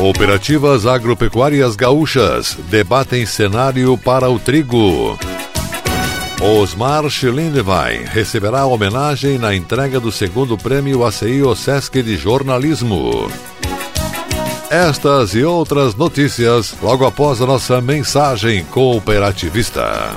Cooperativas agropecuárias gaúchas debatem cenário para o trigo. Osmar Schlindewein receberá homenagem na entrega do segundo prêmio ACI Osesc de Jornalismo. Estas e outras notícias logo após a nossa mensagem cooperativista.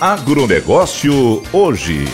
Agronegócio hoje.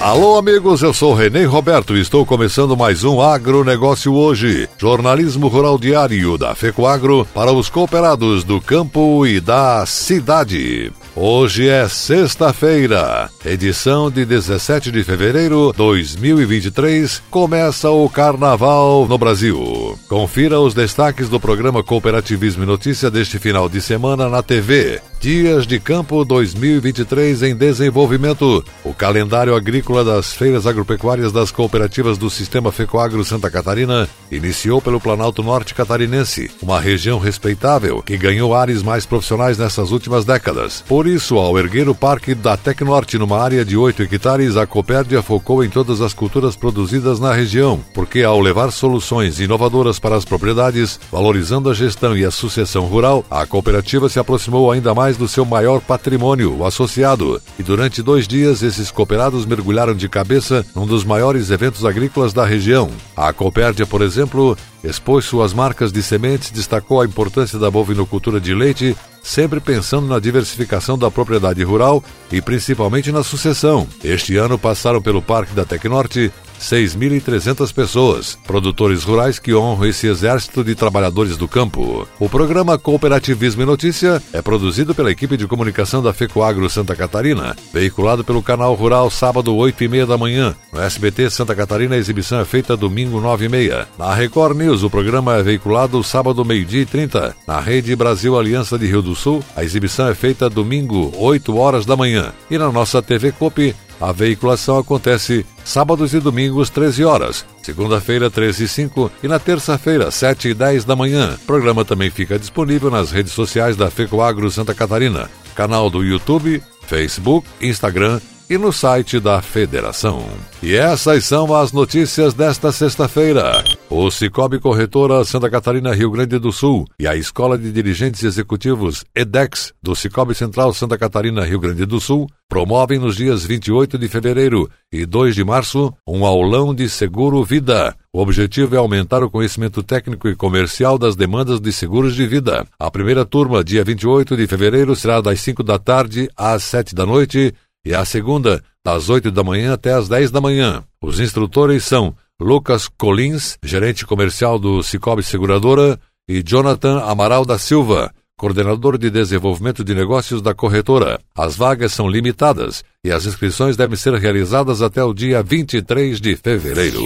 Alô, amigos, eu sou Renê Roberto e estou começando mais um Agronegócio hoje. Jornalismo rural diário da FECOAGro para os cooperados do campo e da cidade. Hoje é sexta-feira, edição de 17 de fevereiro de 2023. Começa o Carnaval no Brasil. Confira os destaques do programa Cooperativismo e Notícia deste final de semana na TV. Dias de Campo 2023 em desenvolvimento. O calendário agrícola das feiras agropecuárias das cooperativas do Sistema Fecoagro Santa Catarina iniciou pelo Planalto Norte Catarinense, uma região respeitável que ganhou ares mais profissionais nessas últimas décadas. Por isso, ao erguer o Parque da Tecnorte numa área de 8 hectares, a Copérdia focou em todas as culturas produzidas na região, porque ao levar soluções inovadoras para as propriedades, valorizando a gestão e a sucessão rural, a cooperativa se aproximou ainda mais do seu maior patrimônio, o associado. E durante dois dias, esses cooperados mergulharam de cabeça num dos maiores eventos agrícolas da região. A Copérdia, por exemplo, expôs suas marcas de sementes, destacou a importância da bovinocultura de leite, sempre pensando na diversificação da propriedade rural e principalmente na sucessão. Este ano passaram pelo Parque da Tecnorte 6.300 pessoas, produtores rurais que honram esse exército de trabalhadores do campo. O programa Cooperativismo e Notícia é produzido pela equipe de comunicação da FECOAGRO Santa Catarina, veiculado pelo canal Rural sábado 8 e meia da manhã. No SBT Santa Catarina a exibição é feita domingo 9 e meia. Na Record News o programa é veiculado sábado meio-dia e 30. Na Rede Brasil Aliança de Rio do Sul a exibição é feita domingo 8 horas da manhã. E na nossa TV Copi a veiculação acontece sábados e domingos, 13 horas, segunda-feira, 13 e 5 e na terça-feira, 7 e 10 da manhã. O programa também fica disponível nas redes sociais da FECOAGRO Santa Catarina, canal do YouTube, Facebook, Instagram e no site da Federação. E essas são as notícias desta sexta-feira. O Cicobi Corretora Santa Catarina Rio Grande do Sul e a Escola de Dirigentes Executivos EDEX do Cicobi Central Santa Catarina Rio Grande do Sul promovem nos dias 28 de fevereiro e 2 de março um aulão de seguro vida. O objetivo é aumentar o conhecimento técnico e comercial das demandas de seguros de vida. A primeira turma, dia 28 de fevereiro, será das 5 da tarde às 7 da noite e a segunda, das 8 da manhã até as 10 da manhã. Os instrutores são Lucas Colins, gerente comercial do Cicobi Seguradora, e Jonathan Amaral da Silva, coordenador de desenvolvimento de negócios da corretora. As vagas são limitadas e as inscrições devem ser realizadas até o dia 23 de fevereiro.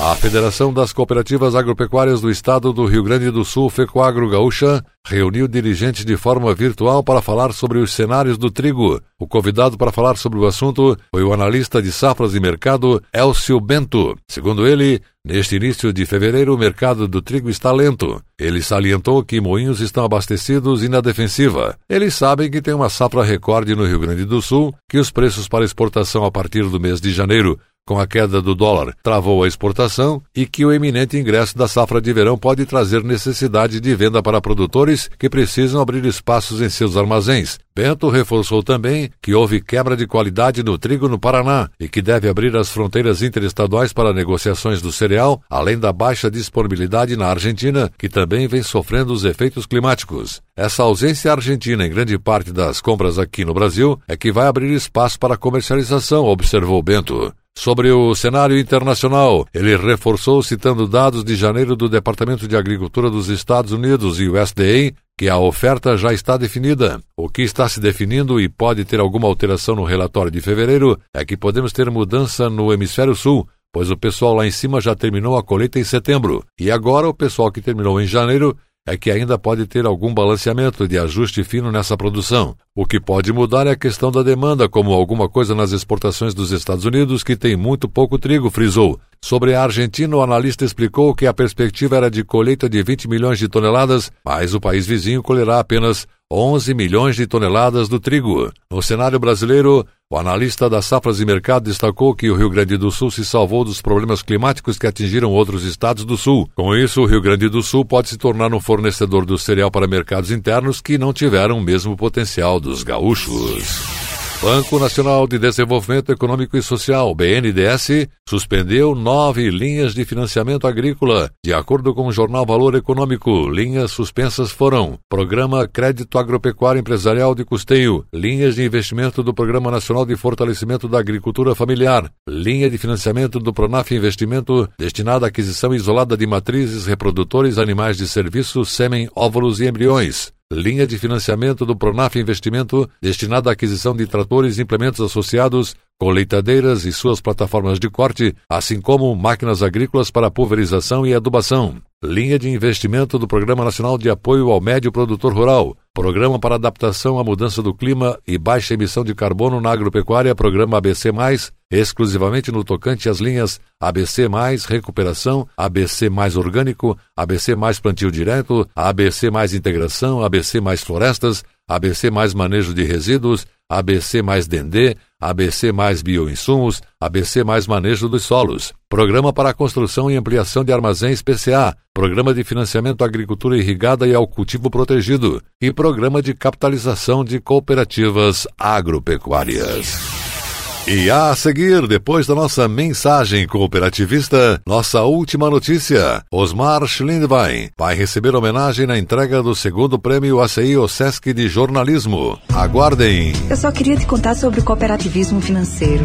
A Federação das Cooperativas Agropecuárias do Estado do Rio Grande do Sul, FECOAGRO Gaúcha, reuniu dirigentes de forma virtual para falar sobre os cenários do trigo. O convidado para falar sobre o assunto foi o analista de safras e mercado, Elcio Bento. Segundo ele, neste início de fevereiro o mercado do trigo está lento. Ele salientou que moinhos estão abastecidos e na defensiva. Eles sabem que tem uma safra recorde no Rio Grande do Sul, que os preços para exportação a partir do mês de janeiro com a queda do dólar, travou a exportação e que o eminente ingresso da safra de verão pode trazer necessidade de venda para produtores que precisam abrir espaços em seus armazéns. Bento reforçou também que houve quebra de qualidade no trigo no Paraná e que deve abrir as fronteiras interestaduais para negociações do cereal, além da baixa disponibilidade na Argentina, que também vem sofrendo os efeitos climáticos. Essa ausência argentina em grande parte das compras aqui no Brasil é que vai abrir espaço para comercialização, observou Bento. Sobre o cenário internacional, ele reforçou citando dados de janeiro do Departamento de Agricultura dos Estados Unidos e USDA que a oferta já está definida. O que está se definindo e pode ter alguma alteração no relatório de fevereiro é que podemos ter mudança no hemisfério sul, pois o pessoal lá em cima já terminou a colheita em setembro, e agora o pessoal que terminou em janeiro é que ainda pode ter algum balanceamento de ajuste fino nessa produção. O que pode mudar é a questão da demanda, como alguma coisa nas exportações dos Estados Unidos que tem muito pouco trigo, frisou. Sobre a Argentina, o analista explicou que a perspectiva era de colheita de 20 milhões de toneladas, mas o país vizinho colherá apenas 11 milhões de toneladas do trigo. No cenário brasileiro, o analista das safras e mercado destacou que o Rio Grande do Sul se salvou dos problemas climáticos que atingiram outros estados do Sul. Com isso, o Rio Grande do Sul pode se tornar um fornecedor do cereal para mercados internos que não tiveram o mesmo potencial dos gaúchos. Banco Nacional de Desenvolvimento Econômico e Social, BNDES, suspendeu nove linhas de financiamento agrícola. De acordo com o jornal Valor Econômico, linhas suspensas foram Programa Crédito Agropecuário Empresarial de Custeio, linhas de investimento do Programa Nacional de Fortalecimento da Agricultura Familiar, linha de financiamento do Pronaf Investimento destinada à aquisição isolada de matrizes, reprodutores, animais de serviço, sêmen, óvulos e embriões linha de financiamento do Pronaf Investimento destinada à aquisição de tratores e implementos associados, colheitadeiras e suas plataformas de corte, assim como máquinas agrícolas para pulverização e adubação. Linha de investimento do Programa Nacional de Apoio ao Médio Produtor Rural, Programa para Adaptação à Mudança do Clima e Baixa Emissão de Carbono na Agropecuária, Programa ABC+, exclusivamente no tocante às linhas ABC+, Recuperação, ABC+, Orgânico, ABC+, Plantio Direto, ABC+, Integração, ABC+, Florestas, ABC+, Manejo de Resíduos, ABC+, Dendê, ABC mais bioinsumos, ABC mais manejo dos solos, Programa para a Construção e Ampliação de Armazéns PCA, Programa de Financiamento à Agricultura Irrigada e ao Cultivo Protegido e Programa de Capitalização de Cooperativas Agropecuárias. E a seguir, depois da nossa mensagem cooperativista, nossa última notícia: Osmar Schlindwein vai receber homenagem na entrega do segundo prêmio ACI OSESC de jornalismo. Aguardem! Eu só queria te contar sobre o cooperativismo financeiro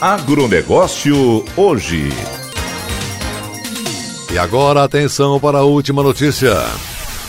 Agronegócio hoje. E agora atenção para a última notícia.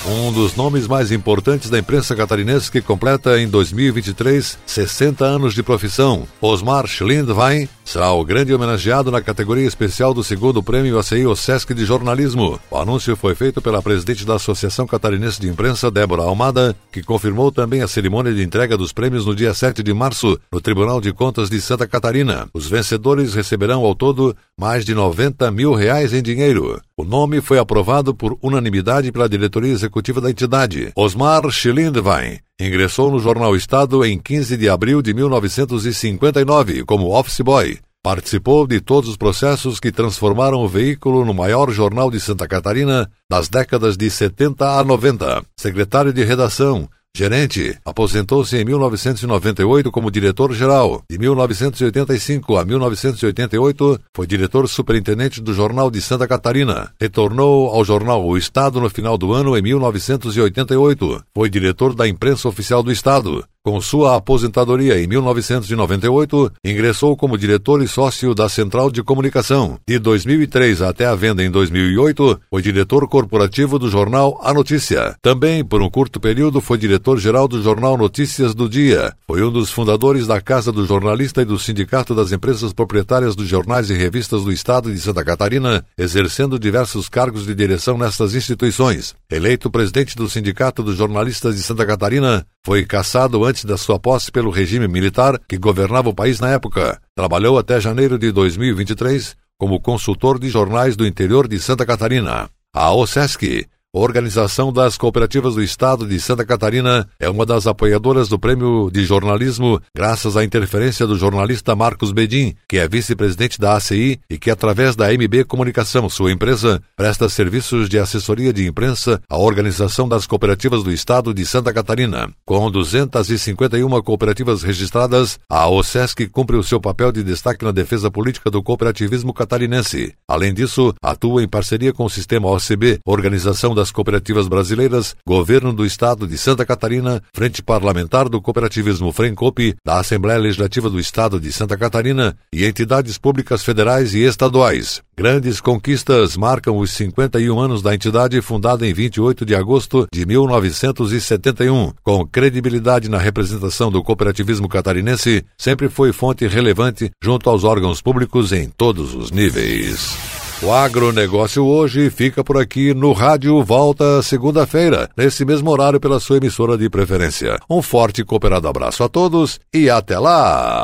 Um dos nomes mais importantes da imprensa catarinense que completa em 2023 60 anos de profissão, Osmar Schlindwein, será o grande homenageado na categoria especial do segundo prêmio ACI OSESC de jornalismo. O anúncio foi feito pela presidente da Associação Catarinense de Imprensa, Débora Almada, que confirmou também a cerimônia de entrega dos prêmios no dia 7 de março, no Tribunal de Contas de Santa Catarina. Os vencedores receberão ao todo mais de 90 mil reais em dinheiro. O nome foi aprovado por unanimidade pela diretoria executiva da entidade. Osmar Schilindwein ingressou no jornal Estado em 15 de abril de 1959 como office boy. Participou de todos os processos que transformaram o veículo no maior jornal de Santa Catarina das décadas de 70 a 90. Secretário de redação, gerente. Aposentou-se em 1998 como diretor-geral. De 1985 a 1988, foi diretor superintendente do Jornal de Santa Catarina. Retornou ao jornal O Estado no final do ano em 1988. Foi diretor da imprensa oficial do Estado. Com sua aposentadoria em 1998, ingressou como diretor e sócio da Central de Comunicação. De 2003 até a venda em 2008, foi diretor corporativo do jornal A Notícia. Também, por um curto período, foi diretor-geral do jornal Notícias do Dia. Foi um dos fundadores da Casa do Jornalista e do Sindicato das Empresas Proprietárias dos Jornais e Revistas do Estado de Santa Catarina, exercendo diversos cargos de direção nestas instituições. Eleito presidente do Sindicato dos Jornalistas de Santa Catarina, foi cassado antes da sua posse pelo regime militar que governava o país na época. Trabalhou até janeiro de 2023 como consultor de jornais do interior de Santa Catarina. A OSESC Organização das Cooperativas do Estado de Santa Catarina é uma das apoiadoras do Prêmio de Jornalismo, graças à interferência do jornalista Marcos Bedin, que é vice-presidente da ACI e que, através da MB Comunicação, sua empresa, presta serviços de assessoria de imprensa à Organização das Cooperativas do Estado de Santa Catarina. Com 251 cooperativas registradas, a OSESC cumpre o seu papel de destaque na defesa política do cooperativismo catarinense. Além disso, atua em parceria com o Sistema OCB, Organização das Cooperativas Brasileiras, Governo do Estado de Santa Catarina, Frente Parlamentar do Cooperativismo FRENCOP, da Assembleia Legislativa do Estado de Santa Catarina e entidades públicas federais e estaduais. Grandes conquistas marcam os 51 anos da entidade fundada em 28 de agosto de 1971. Com credibilidade na representação do cooperativismo catarinense, sempre foi fonte relevante junto aos órgãos públicos em todos os níveis. O agronegócio hoje fica por aqui no rádio. Volta segunda-feira, nesse mesmo horário, pela sua emissora de preferência. Um forte e cooperado abraço a todos e até lá!